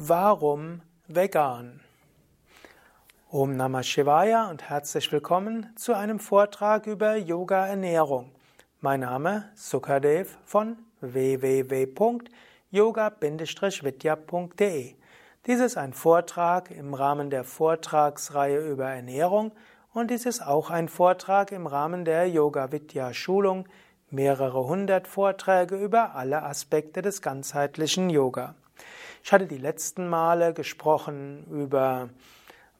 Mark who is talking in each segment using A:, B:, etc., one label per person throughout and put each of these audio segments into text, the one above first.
A: Warum vegan? Om Namah Shivaya und herzlich willkommen zu einem Vortrag über Yoga Ernährung. Mein Name Sukadev von www.yoga-vidya.de. Dies ist ein Vortrag im Rahmen der Vortragsreihe über Ernährung und dies ist auch ein Vortrag im Rahmen der Yoga Vidya Schulung, mehrere hundert Vorträge über alle Aspekte des ganzheitlichen Yoga. Ich hatte die letzten Male gesprochen über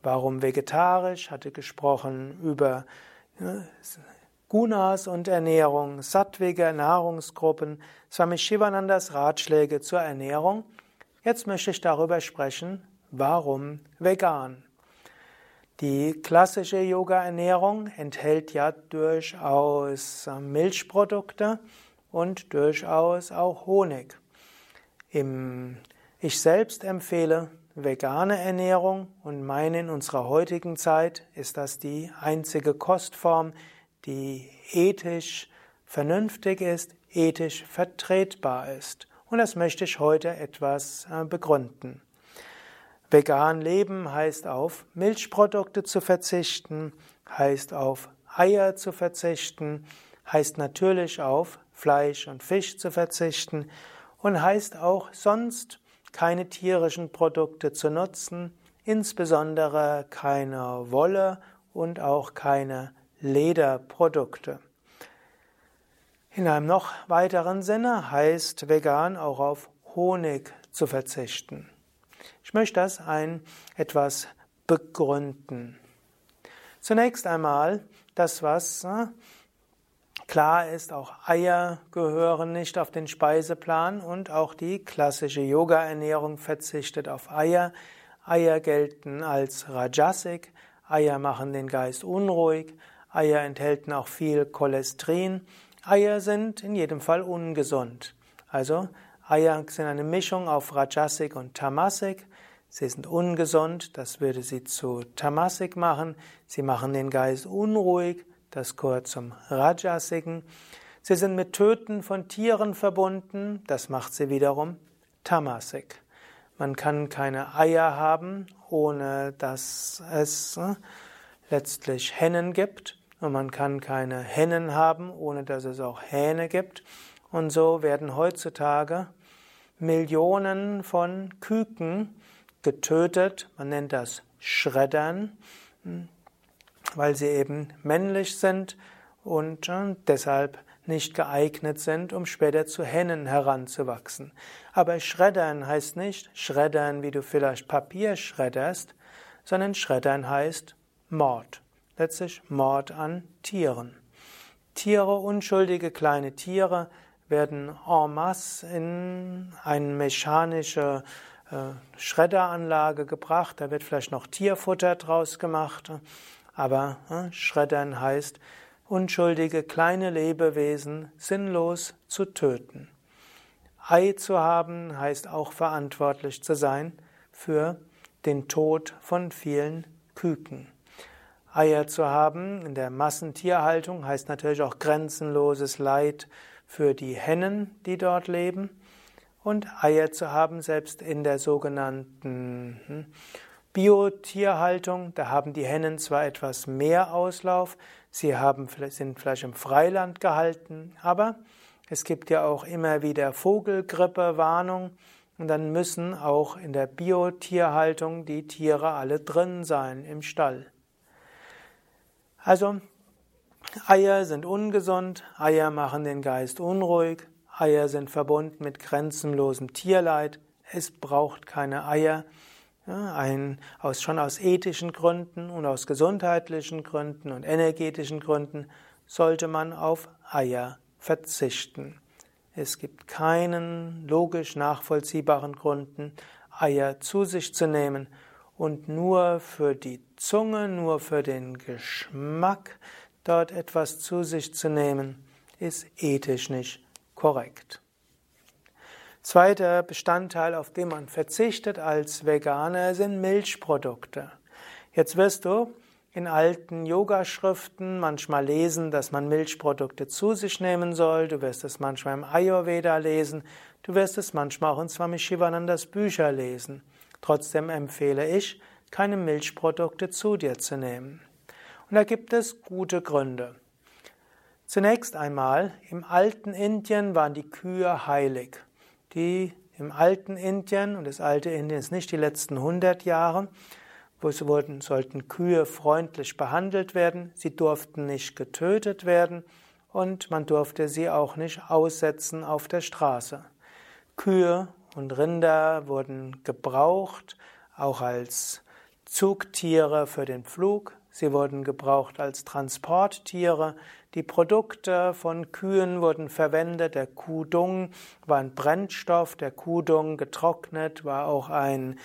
A: warum vegetarisch, hatte gesprochen über Gunas und Ernährung, sattwige Nahrungsgruppen, Swami Shivanandas Ratschläge zur Ernährung. Jetzt möchte ich darüber sprechen, warum vegan. Die klassische Yoga-Ernährung enthält ja durchaus Milchprodukte und durchaus auch Honig. Im ich selbst empfehle vegane Ernährung und meine in unserer heutigen Zeit ist das die einzige Kostform, die ethisch vernünftig ist, ethisch vertretbar ist. Und das möchte ich heute etwas äh, begründen. Vegan leben heißt auf Milchprodukte zu verzichten, heißt auf Eier zu verzichten, heißt natürlich auf Fleisch und Fisch zu verzichten und heißt auch sonst keine tierischen Produkte zu nutzen, insbesondere keine Wolle und auch keine Lederprodukte. In einem noch weiteren Sinne heißt vegan auch auf Honig zu verzichten. Ich möchte das ein etwas begründen. Zunächst einmal das, was Klar ist, auch Eier gehören nicht auf den Speiseplan und auch die klassische Yoga-Ernährung verzichtet auf Eier. Eier gelten als Rajasik, Eier machen den Geist unruhig, Eier enthalten auch viel Cholesterin, Eier sind in jedem Fall ungesund. Also Eier sind eine Mischung auf Rajasik und Tamasik. Sie sind ungesund, das würde sie zu Tamasik machen. Sie machen den Geist unruhig, das gehört zum Rajasiken. Sie sind mit Töten von Tieren verbunden, das macht sie wiederum Tamasik. Man kann keine Eier haben, ohne dass es äh, letztlich Hennen gibt. Und man kann keine Hennen haben, ohne dass es auch Hähne gibt. Und so werden heutzutage Millionen von Küken getötet. Man nennt das Schreddern weil sie eben männlich sind und äh, deshalb nicht geeignet sind, um später zu Hennen heranzuwachsen. Aber Schreddern heißt nicht Schreddern, wie du vielleicht Papier schredderst, sondern Schreddern heißt Mord. Letztlich Mord an Tieren. Tiere, unschuldige kleine Tiere, werden en masse in eine mechanische äh, Schredderanlage gebracht. Da wird vielleicht noch Tierfutter draus gemacht. Aber äh, Schreddern heißt, unschuldige kleine Lebewesen sinnlos zu töten. Ei zu haben heißt auch verantwortlich zu sein für den Tod von vielen Küken. Eier zu haben in der Massentierhaltung heißt natürlich auch grenzenloses Leid für die Hennen, die dort leben. Und Eier zu haben, selbst in der sogenannten hm, Biotierhaltung, da haben die Hennen zwar etwas mehr Auslauf, sie haben, sind vielleicht im Freiland gehalten, aber es gibt ja auch immer wieder Vogelgrippe-Warnung und dann müssen auch in der Biotierhaltung die Tiere alle drin sein im Stall. Also Eier sind ungesund, Eier machen den Geist unruhig, Eier sind verbunden mit grenzenlosem Tierleid, es braucht keine Eier. Ein, aus, schon aus ethischen Gründen und aus gesundheitlichen Gründen und energetischen Gründen sollte man auf Eier verzichten. Es gibt keinen logisch nachvollziehbaren Gründen, Eier zu sich zu nehmen und nur für die Zunge, nur für den Geschmack dort etwas zu sich zu nehmen, ist ethisch nicht korrekt. Zweiter Bestandteil, auf den man verzichtet als Veganer, sind Milchprodukte. Jetzt wirst du in alten Yogaschriften manchmal lesen, dass man Milchprodukte zu sich nehmen soll. Du wirst es manchmal im Ayurveda lesen. Du wirst es manchmal auch in Swami Shivanandas Bücher lesen. Trotzdem empfehle ich, keine Milchprodukte zu dir zu nehmen. Und da gibt es gute Gründe. Zunächst einmal, im alten Indien waren die Kühe heilig. Die im alten Indien, und das alte Indien ist nicht die letzten 100 Jahre, wo es wurden, sollten Kühe freundlich behandelt werden, sie durften nicht getötet werden und man durfte sie auch nicht aussetzen auf der Straße. Kühe und Rinder wurden gebraucht, auch als Zugtiere für den Flug, sie wurden gebraucht als Transporttiere, die Produkte von Kühen wurden verwendet, der Kuhdung war ein Brennstoff, der Kuhdung getrocknet war auch ein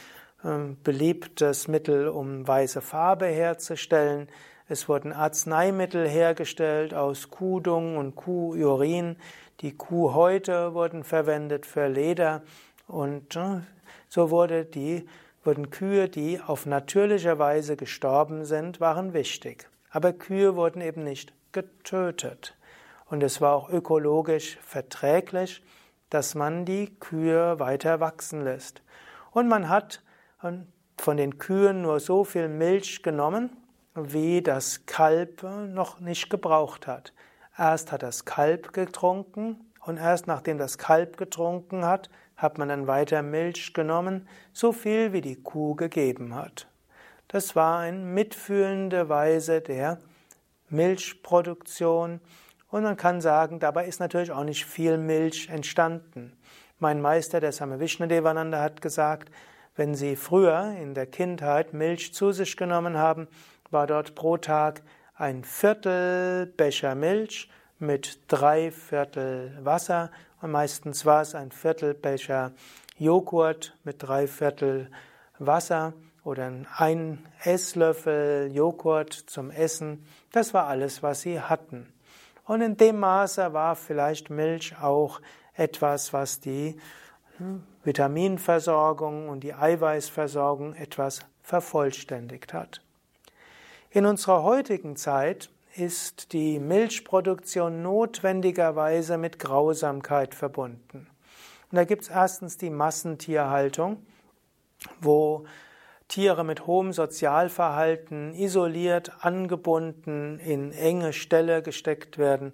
A: ähm, beliebtes Mittel, um weiße Farbe herzustellen. Es wurden Arzneimittel hergestellt aus Kuhdung und Kuhurin. Die Kuhhäute wurden verwendet für Leder und äh, so wurde die, wurden Kühe, die auf natürliche Weise gestorben sind, waren wichtig. Aber Kühe wurden eben nicht getötet. Und es war auch ökologisch verträglich, dass man die Kühe weiter wachsen lässt. Und man hat von den Kühen nur so viel Milch genommen, wie das Kalb noch nicht gebraucht hat. Erst hat das Kalb getrunken und erst nachdem das Kalb getrunken hat, hat man dann weiter Milch genommen, so viel wie die Kuh gegeben hat. Das war eine mitfühlende Weise der Milchproduktion. Und man kann sagen, dabei ist natürlich auch nicht viel Milch entstanden. Mein Meister, der Same Vishnadevananda, hat gesagt, wenn Sie früher in der Kindheit Milch zu sich genommen haben, war dort pro Tag ein Viertel Becher Milch mit drei Viertel Wasser. Und meistens war es ein Viertel Becher Joghurt mit drei Viertel Wasser oder ein Esslöffel Joghurt zum Essen. Das war alles, was sie hatten. Und in dem Maße war vielleicht Milch auch etwas, was die hm, Vitaminversorgung und die Eiweißversorgung etwas vervollständigt hat. In unserer heutigen Zeit ist die Milchproduktion notwendigerweise mit Grausamkeit verbunden. Und da gibt es erstens die Massentierhaltung, wo Tiere mit hohem Sozialverhalten isoliert, angebunden, in enge Ställe gesteckt werden,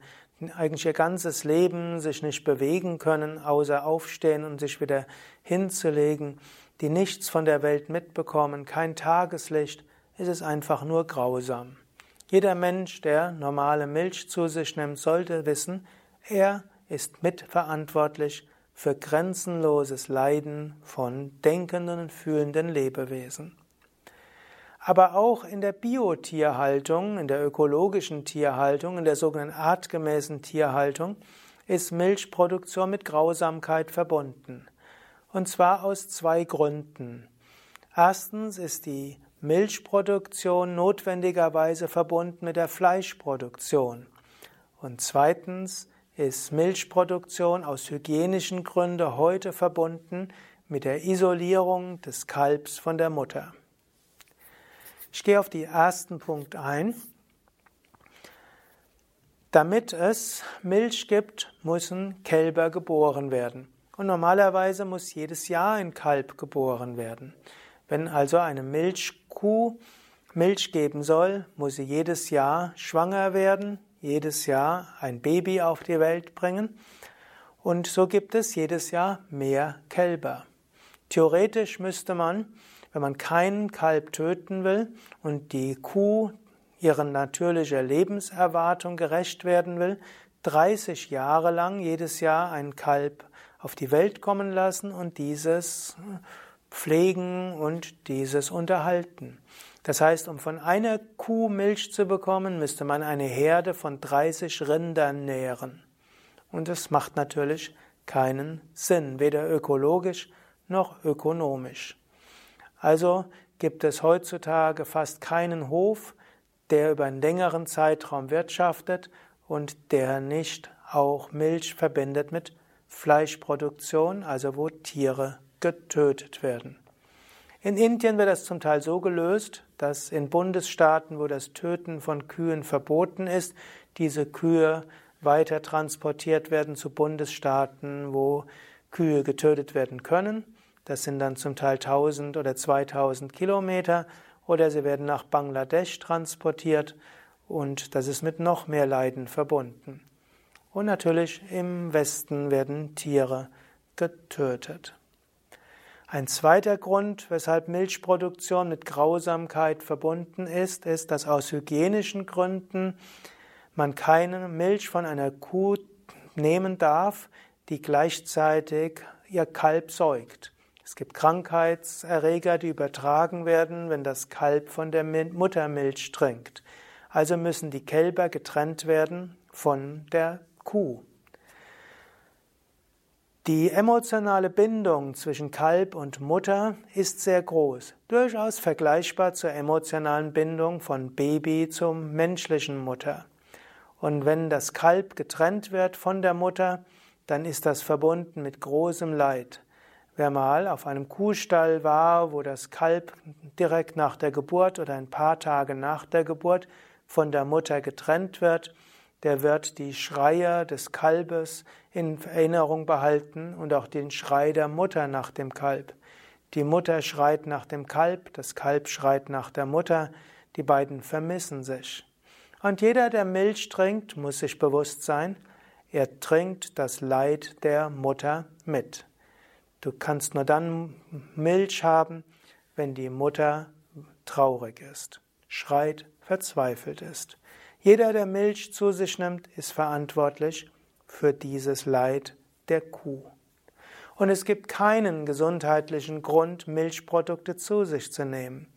A: eigentlich ihr ganzes Leben sich nicht bewegen können, außer aufstehen und sich wieder hinzulegen, die nichts von der Welt mitbekommen, kein Tageslicht, ist es einfach nur grausam. Jeder Mensch, der normale Milch zu sich nimmt, sollte wissen, er ist mitverantwortlich für grenzenloses Leiden von denkenden und fühlenden Lebewesen. Aber auch in der Biotierhaltung, in der ökologischen Tierhaltung, in der sogenannten artgemäßen Tierhaltung ist Milchproduktion mit Grausamkeit verbunden. Und zwar aus zwei Gründen. Erstens ist die Milchproduktion notwendigerweise verbunden mit der Fleischproduktion. Und zweitens ist Milchproduktion aus hygienischen Gründen heute verbunden mit der Isolierung des Kalbs von der Mutter. Ich gehe auf den ersten Punkt ein. Damit es Milch gibt, müssen Kälber geboren werden. Und normalerweise muss jedes Jahr ein Kalb geboren werden. Wenn also eine Milchkuh Milch geben soll, muss sie jedes Jahr schwanger werden, jedes Jahr ein Baby auf die Welt bringen und so gibt es jedes Jahr mehr Kälber. Theoretisch müsste man, wenn man keinen Kalb töten will und die Kuh ihren natürlicher Lebenserwartung gerecht werden will, 30 Jahre lang jedes Jahr ein Kalb auf die Welt kommen lassen und dieses pflegen und dieses unterhalten. Das heißt, um von einer Kuh Milch zu bekommen, müsste man eine Herde von 30 Rindern nähren. Und das macht natürlich keinen Sinn, weder ökologisch noch ökonomisch. Also gibt es heutzutage fast keinen Hof, der über einen längeren Zeitraum wirtschaftet und der nicht auch Milch verbindet mit Fleischproduktion, also wo Tiere getötet werden. In Indien wird das zum Teil so gelöst, dass in Bundesstaaten, wo das Töten von Kühen verboten ist, diese Kühe weiter transportiert werden zu Bundesstaaten, wo Kühe getötet werden können. Das sind dann zum Teil 1000 oder 2000 Kilometer. Oder sie werden nach Bangladesch transportiert und das ist mit noch mehr Leiden verbunden. Und natürlich im Westen werden Tiere getötet. Ein zweiter Grund, weshalb Milchproduktion mit Grausamkeit verbunden ist, ist, dass aus hygienischen Gründen man keine Milch von einer Kuh nehmen darf, die gleichzeitig ihr Kalb säugt. Es gibt Krankheitserreger, die übertragen werden, wenn das Kalb von der Muttermilch trinkt. Also müssen die Kälber getrennt werden von der Kuh. Die emotionale Bindung zwischen Kalb und Mutter ist sehr groß, durchaus vergleichbar zur emotionalen Bindung von Baby zum menschlichen Mutter. Und wenn das Kalb getrennt wird von der Mutter, dann ist das verbunden mit großem Leid. Wer mal auf einem Kuhstall war, wo das Kalb direkt nach der Geburt oder ein paar Tage nach der Geburt von der Mutter getrennt wird, der wird die Schreie des Kalbes in Erinnerung behalten und auch den Schrei der Mutter nach dem Kalb. Die Mutter schreit nach dem Kalb, das Kalb schreit nach der Mutter, die beiden vermissen sich. Und jeder, der Milch trinkt, muss sich bewusst sein, er trinkt das Leid der Mutter mit. Du kannst nur dann Milch haben, wenn die Mutter traurig ist, schreit, verzweifelt ist. Jeder, der Milch zu sich nimmt, ist verantwortlich für dieses Leid der Kuh. Und es gibt keinen gesundheitlichen Grund, Milchprodukte zu sich zu nehmen.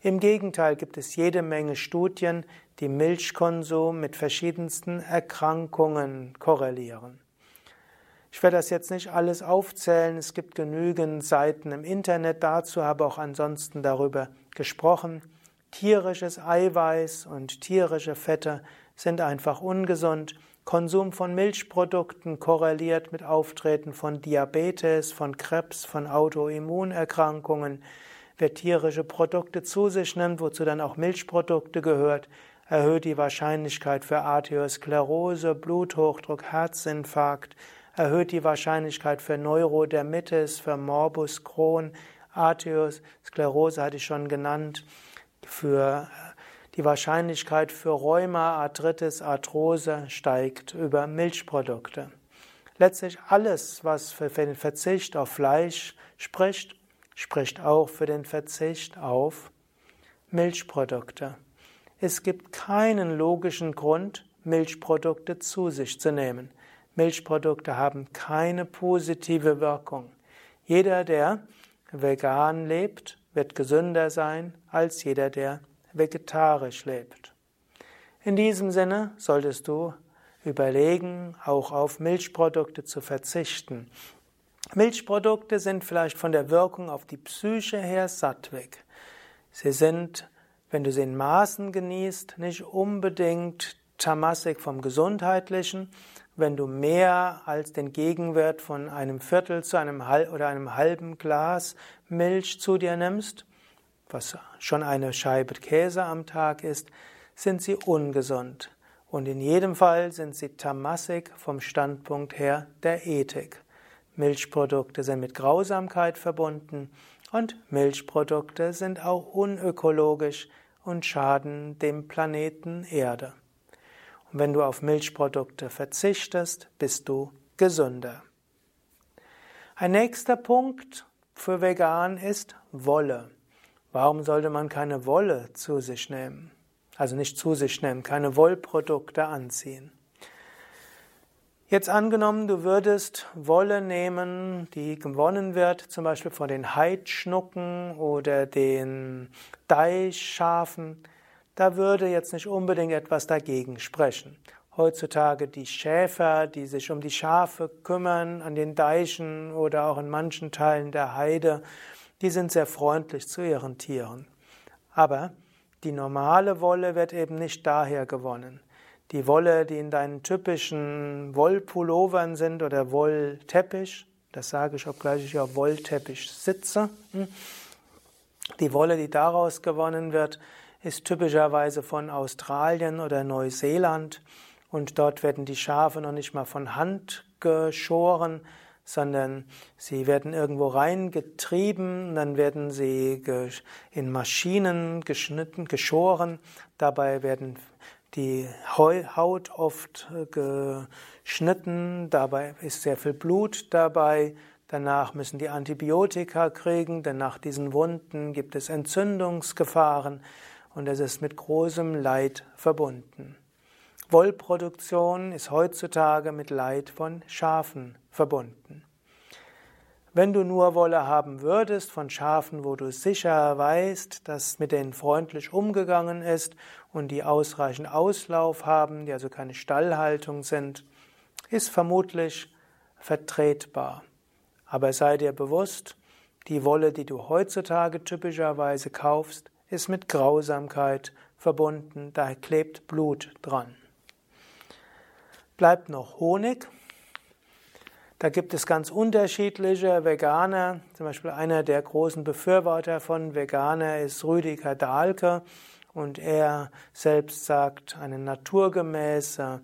A: Im Gegenteil gibt es jede Menge Studien, die Milchkonsum mit verschiedensten Erkrankungen korrelieren. Ich werde das jetzt nicht alles aufzählen, es gibt genügend Seiten im Internet dazu, habe auch ansonsten darüber gesprochen. Tierisches Eiweiß und tierische Fette sind einfach ungesund. Konsum von Milchprodukten korreliert mit Auftreten von Diabetes, von Krebs, von Autoimmunerkrankungen. Wer tierische Produkte zu sich nimmt, wozu dann auch Milchprodukte gehört, erhöht die Wahrscheinlichkeit für Arteriosklerose, Bluthochdruck, Herzinfarkt, erhöht die Wahrscheinlichkeit für Neurodermitis, für Morbus Crohn, Arteriosklerose hatte ich schon genannt, für die Wahrscheinlichkeit für Rheuma, Arthritis, Arthrose steigt über Milchprodukte. Letztlich alles, was für den Verzicht auf Fleisch spricht, spricht auch für den Verzicht auf Milchprodukte. Es gibt keinen logischen Grund, Milchprodukte zu sich zu nehmen. Milchprodukte haben keine positive Wirkung. Jeder, der vegan lebt, wird gesünder sein als jeder, der vegetarisch lebt. In diesem Sinne solltest du überlegen, auch auf Milchprodukte zu verzichten. Milchprodukte sind vielleicht von der Wirkung auf die Psyche her sattweg. Sie sind, wenn du sie in Maßen genießt, nicht unbedingt tamassig vom Gesundheitlichen, wenn du mehr als den Gegenwert von einem Viertel zu einem oder einem halben Glas Milch zu dir nimmst, was schon eine Scheibe Käse am Tag ist, sind sie ungesund. Und in jedem Fall sind sie tamassig vom Standpunkt her der Ethik. Milchprodukte sind mit Grausamkeit verbunden und Milchprodukte sind auch unökologisch und schaden dem Planeten Erde. Wenn du auf Milchprodukte verzichtest, bist du gesünder. Ein nächster Punkt für Vegan ist Wolle. Warum sollte man keine Wolle zu sich nehmen? Also nicht zu sich nehmen, keine Wollprodukte anziehen. Jetzt angenommen, du würdest Wolle nehmen, die gewonnen wird, zum Beispiel von den Heidschnucken oder den Deichschafen da würde jetzt nicht unbedingt etwas dagegen sprechen. Heutzutage die Schäfer, die sich um die Schafe kümmern, an den Deichen oder auch in manchen Teilen der Heide, die sind sehr freundlich zu ihren Tieren. Aber die normale Wolle wird eben nicht daher gewonnen. Die Wolle, die in deinen typischen Wollpullovern sind oder Wollteppich, das sage ich, obgleich ich auf Wollteppich sitze, hm, die Wolle, die daraus gewonnen wird, ist typischerweise von Australien oder Neuseeland. Und dort werden die Schafe noch nicht mal von Hand geschoren, sondern sie werden irgendwo reingetrieben, dann werden sie in Maschinen geschnitten, geschoren, dabei werden die Haut oft geschnitten, dabei ist sehr viel Blut dabei, danach müssen die Antibiotika kriegen, denn nach diesen Wunden gibt es Entzündungsgefahren und es ist mit großem Leid verbunden. Wollproduktion ist heutzutage mit Leid von Schafen verbunden. Wenn du nur Wolle haben würdest von Schafen, wo du sicher weißt, dass mit denen freundlich umgegangen ist und die ausreichend Auslauf haben, die also keine Stallhaltung sind, ist vermutlich vertretbar. Aber sei dir bewusst, die Wolle, die du heutzutage typischerweise kaufst, ist mit Grausamkeit verbunden, da klebt Blut dran bleibt noch Honig. Da gibt es ganz unterschiedliche Veganer. Zum Beispiel einer der großen Befürworter von Veganer ist Rüdiger Dahlke. Und er selbst sagt, eine naturgemäße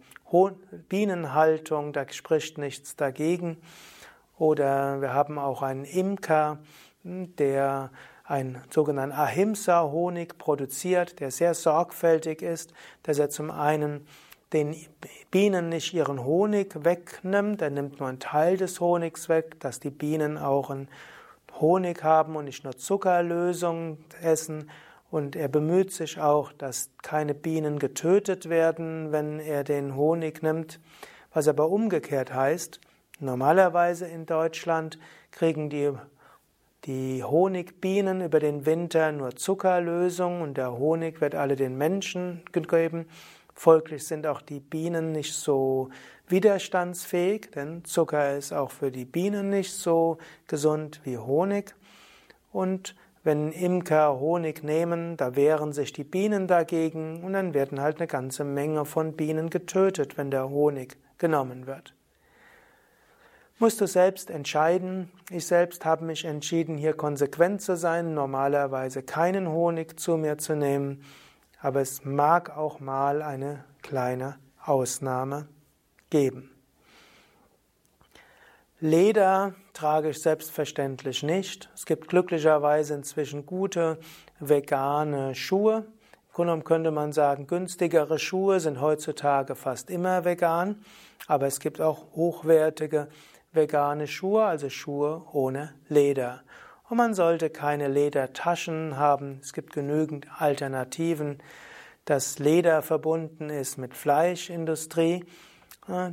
A: Bienenhaltung, da spricht nichts dagegen. Oder wir haben auch einen Imker, der einen sogenannten Ahimsa-Honig produziert, der sehr sorgfältig ist, dass er zum einen den Bienen nicht ihren Honig wegnimmt, er nimmt nur einen Teil des Honigs weg, dass die Bienen auch einen Honig haben und nicht nur Zuckerlösung essen. Und er bemüht sich auch, dass keine Bienen getötet werden, wenn er den Honig nimmt. Was aber umgekehrt heißt, normalerweise in Deutschland kriegen die, die Honigbienen über den Winter nur Zuckerlösung und der Honig wird alle den Menschen gegeben. Folglich sind auch die Bienen nicht so widerstandsfähig, denn Zucker ist auch für die Bienen nicht so gesund wie Honig. Und wenn Imker Honig nehmen, da wehren sich die Bienen dagegen und dann werden halt eine ganze Menge von Bienen getötet, wenn der Honig genommen wird. Musst du selbst entscheiden. Ich selbst habe mich entschieden, hier konsequent zu sein, normalerweise keinen Honig zu mir zu nehmen aber es mag auch mal eine kleine Ausnahme geben. Leder trage ich selbstverständlich nicht. Es gibt glücklicherweise inzwischen gute vegane Schuhe. Im Grunde genommen könnte man sagen, günstigere Schuhe sind heutzutage fast immer vegan, aber es gibt auch hochwertige vegane Schuhe, also Schuhe ohne Leder. Und man sollte keine Ledertaschen haben. Es gibt genügend Alternativen. Das Leder verbunden ist mit Fleischindustrie.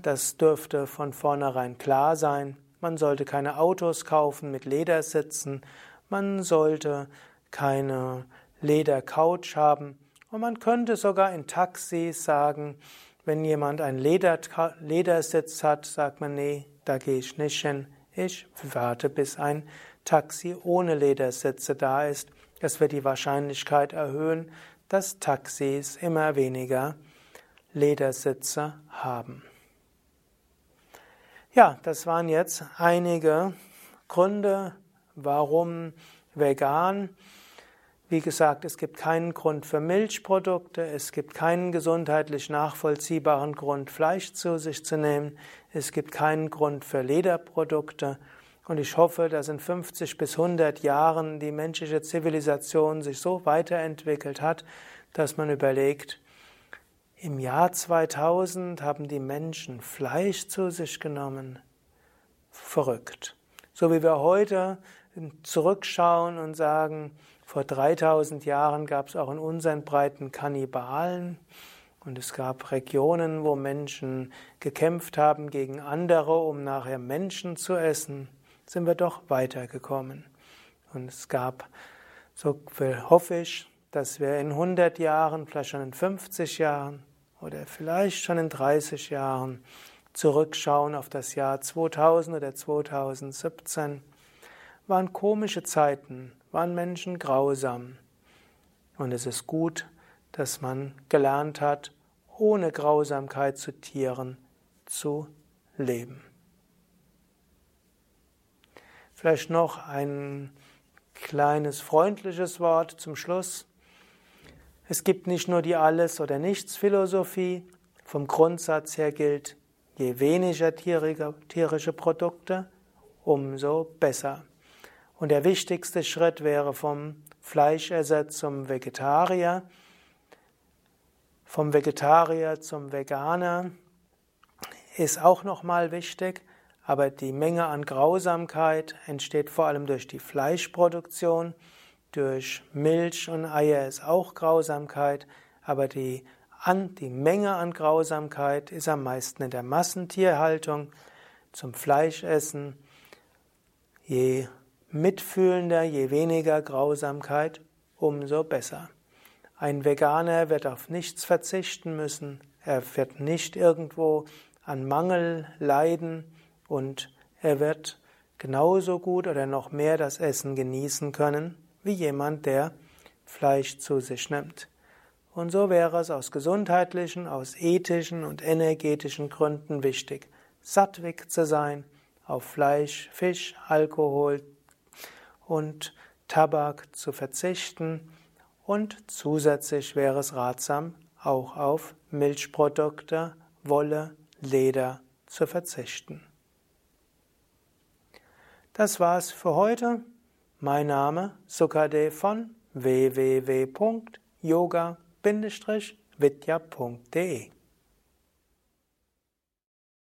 A: Das dürfte von vornherein klar sein. Man sollte keine Autos kaufen mit Ledersitzen. Man sollte keine Ledercouch haben. Und man könnte sogar in Taxis sagen, wenn jemand einen Leder Ledersitz hat, sagt man, nee, da gehe ich nicht hin. Ich warte, bis ein Taxi ohne Ledersitze da ist. Das wird die Wahrscheinlichkeit erhöhen, dass Taxis immer weniger Ledersitze haben. Ja, das waren jetzt einige Gründe, warum vegan. Wie gesagt, es gibt keinen Grund für Milchprodukte, es gibt keinen gesundheitlich nachvollziehbaren Grund, Fleisch zu sich zu nehmen, es gibt keinen Grund für Lederprodukte und ich hoffe, dass in 50 bis 100 Jahren die menschliche Zivilisation sich so weiterentwickelt hat, dass man überlegt, im Jahr 2000 haben die Menschen Fleisch zu sich genommen. Verrückt. So wie wir heute zurückschauen und sagen, vor 3000 Jahren gab es auch in unseren Breiten Kannibalen und es gab Regionen, wo Menschen gekämpft haben gegen andere, um nachher Menschen zu essen sind wir doch weitergekommen. Und es gab, so hoffe ich, dass wir in 100 Jahren, vielleicht schon in 50 Jahren oder vielleicht schon in 30 Jahren zurückschauen auf das Jahr 2000 oder 2017. Waren komische Zeiten, waren Menschen grausam. Und es ist gut, dass man gelernt hat, ohne Grausamkeit zu Tieren zu leben. Vielleicht noch ein kleines freundliches Wort zum Schluss. Es gibt nicht nur die Alles- oder Nichts-Philosophie. Vom Grundsatz her gilt, je weniger tierische Produkte, umso besser. Und der wichtigste Schritt wäre vom Fleischesser zum Vegetarier, vom Vegetarier zum Veganer ist auch nochmal wichtig, aber die Menge an Grausamkeit entsteht vor allem durch die Fleischproduktion, durch Milch und Eier ist auch Grausamkeit, aber die, an, die Menge an Grausamkeit ist am meisten in der Massentierhaltung, zum Fleischessen. Je mitfühlender, je weniger Grausamkeit, umso besser. Ein Veganer wird auf nichts verzichten müssen, er wird nicht irgendwo an Mangel leiden und er wird genauso gut oder noch mehr das Essen genießen können wie jemand, der Fleisch zu sich nimmt. Und so wäre es aus gesundheitlichen, aus ethischen und energetischen Gründen wichtig, sattwig zu sein, auf Fleisch, Fisch, Alkohol und Tabak zu verzichten und zusätzlich wäre es ratsam, auch auf Milchprodukte, Wolle, Leder zu verzichten. Das war's für heute. Mein Name Sukade von www.yoga-vidya.de